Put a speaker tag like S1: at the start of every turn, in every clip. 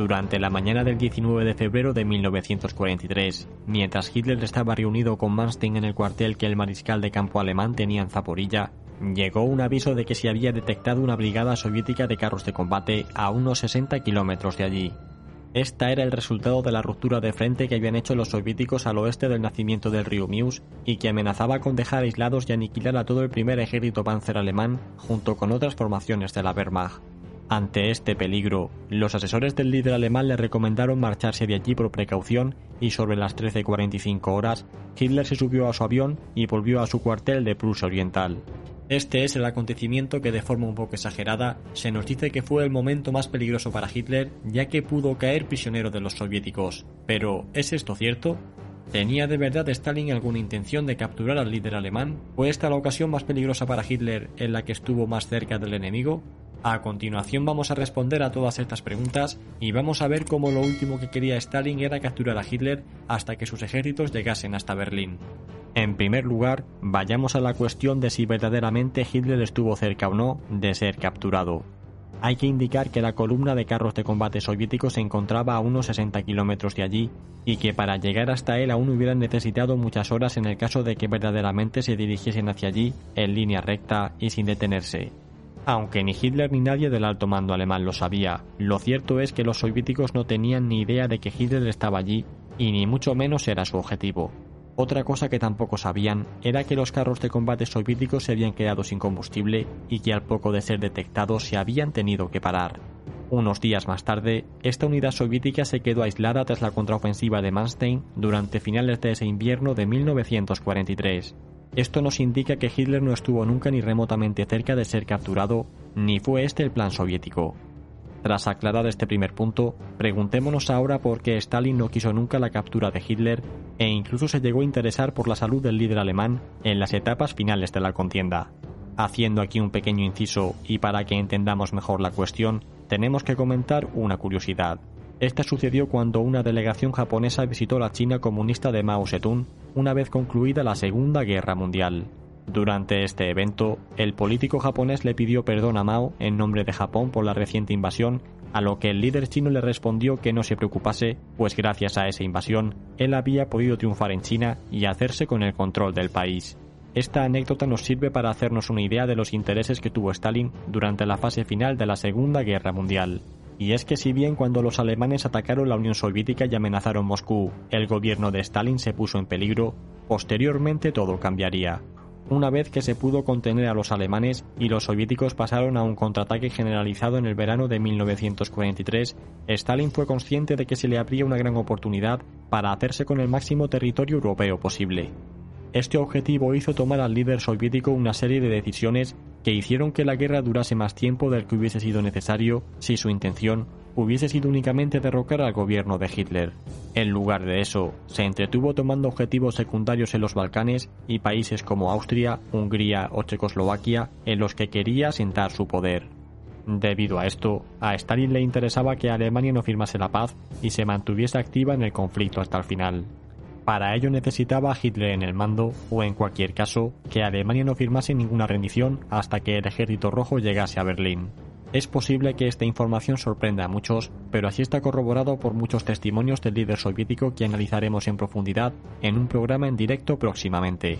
S1: Durante la mañana del 19 de febrero de 1943, mientras Hitler estaba reunido con Manstein en el cuartel que el mariscal de campo alemán tenía en Zaporilla, llegó un aviso de que se había detectado una brigada soviética de carros de combate a unos 60 kilómetros de allí. Esta era el resultado de la ruptura de frente que habían hecho los soviéticos al oeste del nacimiento del río Meuse y que amenazaba con dejar aislados y aniquilar a todo el primer ejército panzer alemán junto con otras formaciones de la Wehrmacht. Ante este peligro, los asesores del líder alemán le recomendaron marcharse de allí por precaución y sobre las 13.45 horas, Hitler se subió a su avión y volvió a su cuartel de Prusia Oriental. Este es el acontecimiento que de forma un poco exagerada se nos dice que fue el momento más peligroso para Hitler ya que pudo caer prisionero de los soviéticos. Pero, ¿es esto cierto? ¿Tenía de verdad Stalin alguna intención de capturar al líder alemán? ¿Fue esta la ocasión más peligrosa para Hitler en la que estuvo más cerca del enemigo? A continuación vamos a responder a todas estas preguntas y vamos a ver cómo lo último que quería Stalin era capturar a Hitler hasta que sus ejércitos llegasen hasta Berlín. En primer lugar, vayamos a la cuestión de si verdaderamente Hitler estuvo cerca o no de ser capturado. Hay que indicar que la columna de carros de combate soviéticos se encontraba a unos 60 kilómetros de allí y que para llegar hasta él aún hubieran necesitado muchas horas en el caso de que verdaderamente se dirigiesen hacia allí en línea recta y sin detenerse. Aunque ni Hitler ni nadie del alto mando alemán lo sabía, lo cierto es que los soviéticos no tenían ni idea de que Hitler estaba allí y ni mucho menos era su objetivo. Otra cosa que tampoco sabían era que los carros de combate soviéticos se habían quedado sin combustible y que al poco de ser detectados se habían tenido que parar. Unos días más tarde, esta unidad soviética se quedó aislada tras la contraofensiva de Manstein durante finales de ese invierno de 1943. Esto nos indica que Hitler no estuvo nunca ni remotamente cerca de ser capturado, ni fue este el plan soviético. Tras aclarar este primer punto, preguntémonos ahora por qué Stalin no quiso nunca la captura de Hitler e incluso se llegó a interesar por la salud del líder alemán en las etapas finales de la contienda. Haciendo aquí un pequeño inciso y para que entendamos mejor la cuestión, tenemos que comentar una curiosidad. Esta sucedió cuando una delegación japonesa visitó la China comunista de Mao Zedong una vez concluida la Segunda Guerra Mundial. Durante este evento, el político japonés le pidió perdón a Mao en nombre de Japón por la reciente invasión, a lo que el líder chino le respondió que no se preocupase, pues gracias a esa invasión, él había podido triunfar en China y hacerse con el control del país. Esta anécdota nos sirve para hacernos una idea de los intereses que tuvo Stalin durante la fase final de la Segunda Guerra Mundial. Y es que si bien cuando los alemanes atacaron la Unión Soviética y amenazaron Moscú, el gobierno de Stalin se puso en peligro, posteriormente todo cambiaría. Una vez que se pudo contener a los alemanes y los soviéticos pasaron a un contraataque generalizado en el verano de 1943, Stalin fue consciente de que se le abría una gran oportunidad para hacerse con el máximo territorio europeo posible. Este objetivo hizo tomar al líder soviético una serie de decisiones que hicieron que la guerra durase más tiempo del que hubiese sido necesario si su intención hubiese sido únicamente derrocar al gobierno de Hitler. En lugar de eso, se entretuvo tomando objetivos secundarios en los Balcanes y países como Austria, Hungría o Checoslovaquia en los que quería sentar su poder. Debido a esto, a Stalin le interesaba que Alemania no firmase la paz y se mantuviese activa en el conflicto hasta el final. Para ello necesitaba Hitler en el mando, o en cualquier caso, que Alemania no firmase ninguna rendición hasta que el ejército rojo llegase a Berlín. Es posible que esta información sorprenda a muchos, pero así está corroborado por muchos testimonios del líder soviético que analizaremos en profundidad en un programa en directo próximamente.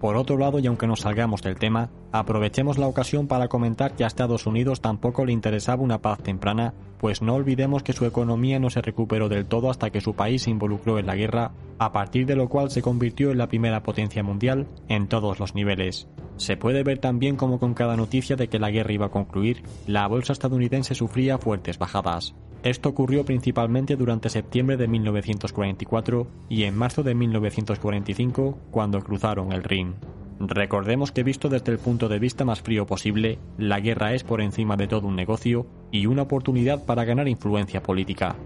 S1: Por otro lado, y aunque nos salgamos del tema, aprovechemos la ocasión para comentar que a Estados Unidos tampoco le interesaba una paz temprana, pues no olvidemos que su economía no se recuperó del todo hasta que su país se involucró en la guerra, a partir de lo cual se convirtió en la primera potencia mundial en todos los niveles. Se puede ver también como con cada noticia de que la guerra iba a concluir, la bolsa estadounidense sufría fuertes bajadas. Esto ocurrió principalmente durante septiembre de 1944 y en marzo de 1945, cuando cruzaron el Rin. Recordemos que visto desde el punto de vista más frío posible, la guerra es por encima de todo un negocio y una oportunidad para ganar influencia política.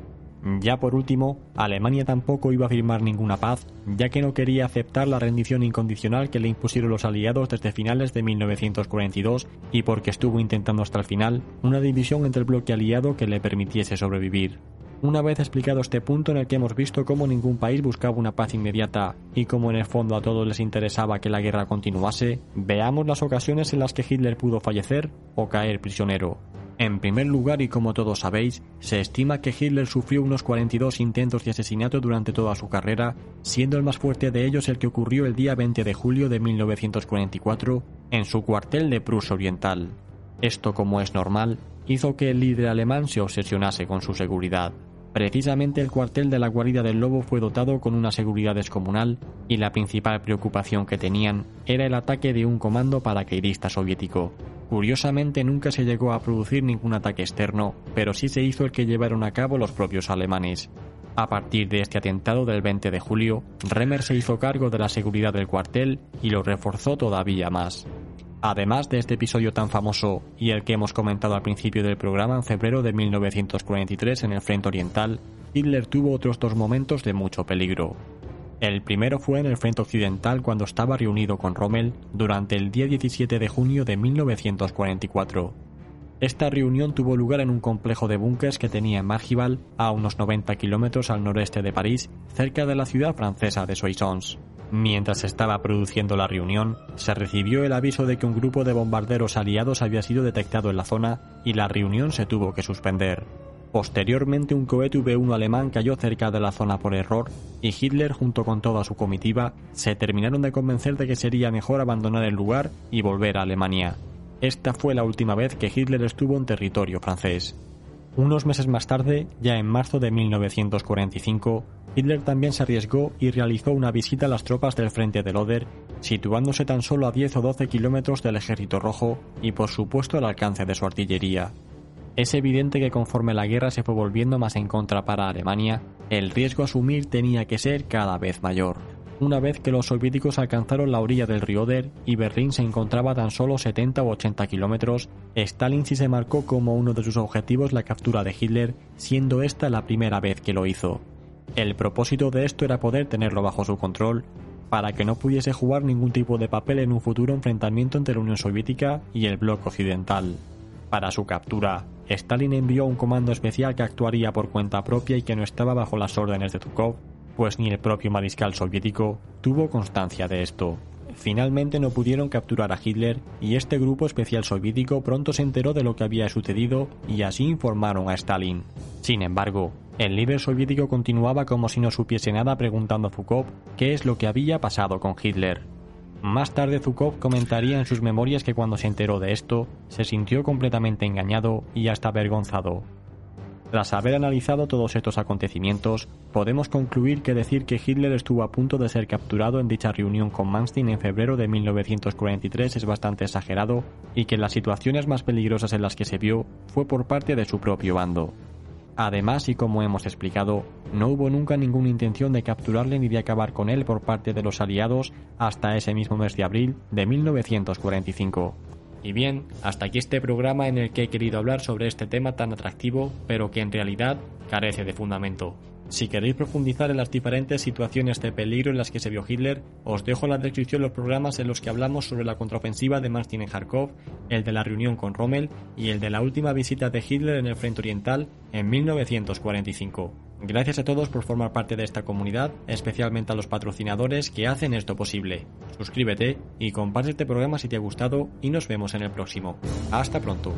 S1: Ya por último, Alemania tampoco iba a firmar ninguna paz, ya que no quería aceptar la rendición incondicional que le impusieron los aliados desde finales de 1942 y porque estuvo intentando hasta el final una división entre el bloque aliado que le permitiese sobrevivir. Una vez explicado este punto en el que hemos visto cómo ningún país buscaba una paz inmediata y cómo en el fondo a todos les interesaba que la guerra continuase, veamos las ocasiones en las que Hitler pudo fallecer o caer prisionero. En primer lugar, y como todos sabéis, se estima que Hitler sufrió unos 42 intentos de asesinato durante toda su carrera, siendo el más fuerte de ellos el que ocurrió el día 20 de julio de 1944 en su cuartel de Prusia Oriental. Esto, como es normal, hizo que el líder alemán se obsesionase con su seguridad. Precisamente el cuartel de la guarida del lobo fue dotado con una seguridad descomunal y la principal preocupación que tenían era el ataque de un comando paracaidista soviético. Curiosamente nunca se llegó a producir ningún ataque externo, pero sí se hizo el que llevaron a cabo los propios alemanes. A partir de este atentado del 20 de julio, Remer se hizo cargo de la seguridad del cuartel y lo reforzó todavía más. Además de este episodio tan famoso y el que hemos comentado al principio del programa en febrero de 1943 en el Frente Oriental, Hitler tuvo otros dos momentos de mucho peligro. El primero fue en el Frente Occidental cuando estaba reunido con Rommel durante el día 17 de junio de 1944. Esta reunión tuvo lugar en un complejo de búnkers que tenía en Margival, a unos 90 kilómetros al noreste de París, cerca de la ciudad francesa de Soissons. Mientras se estaba produciendo la reunión, se recibió el aviso de que un grupo de bombarderos aliados había sido detectado en la zona y la reunión se tuvo que suspender. Posteriormente un cohete V1 alemán cayó cerca de la zona por error y Hitler junto con toda su comitiva se terminaron de convencer de que sería mejor abandonar el lugar y volver a Alemania. Esta fue la última vez que Hitler estuvo en territorio francés. Unos meses más tarde, ya en marzo de 1945, Hitler también se arriesgó y realizó una visita a las tropas del frente del Oder, situándose tan solo a 10 o 12 kilómetros del ejército rojo y por supuesto al alcance de su artillería. Es evidente que conforme la guerra se fue volviendo más en contra para Alemania, el riesgo a asumir tenía que ser cada vez mayor. Una vez que los soviéticos alcanzaron la orilla del río Oder y Berlín se encontraba tan solo 70 o 80 kilómetros, Stalin sí se marcó como uno de sus objetivos la captura de Hitler, siendo esta la primera vez que lo hizo. El propósito de esto era poder tenerlo bajo su control, para que no pudiese jugar ningún tipo de papel en un futuro enfrentamiento entre la Unión Soviética y el bloque occidental. Para su captura, Stalin envió un comando especial que actuaría por cuenta propia y que no estaba bajo las órdenes de Zhukov, pues ni el propio mariscal soviético tuvo constancia de esto. Finalmente no pudieron capturar a Hitler y este grupo especial soviético pronto se enteró de lo que había sucedido y así informaron a Stalin. Sin embargo, el líder soviético continuaba como si no supiese nada preguntando a Zhukov qué es lo que había pasado con Hitler. Más tarde Zhukov comentaría en sus memorias que cuando se enteró de esto, se sintió completamente engañado y hasta avergonzado, tras haber analizado todos estos acontecimientos, podemos concluir que decir que Hitler estuvo a punto de ser capturado en dicha reunión con Manstein en febrero de 1943 es bastante exagerado y que las situaciones más peligrosas en las que se vio fue por parte de su propio bando. Además, y como hemos explicado, no hubo nunca ninguna intención de capturarle ni de acabar con él por parte de los aliados hasta ese mismo mes de abril de 1945. Y bien, hasta aquí este programa en el que he querido hablar sobre este tema tan atractivo, pero que en realidad carece de fundamento. Si queréis profundizar en las diferentes situaciones de peligro en las que se vio Hitler, os dejo en la descripción los programas en los que hablamos sobre la contraofensiva de Martin en Kharkov, el de la reunión con Rommel y el de la última visita de Hitler en el Frente Oriental en 1945. Gracias a todos por formar parte de esta comunidad, especialmente a los patrocinadores que hacen esto posible. Suscríbete y comparte este programa si te ha gustado y nos vemos en el próximo. Hasta pronto.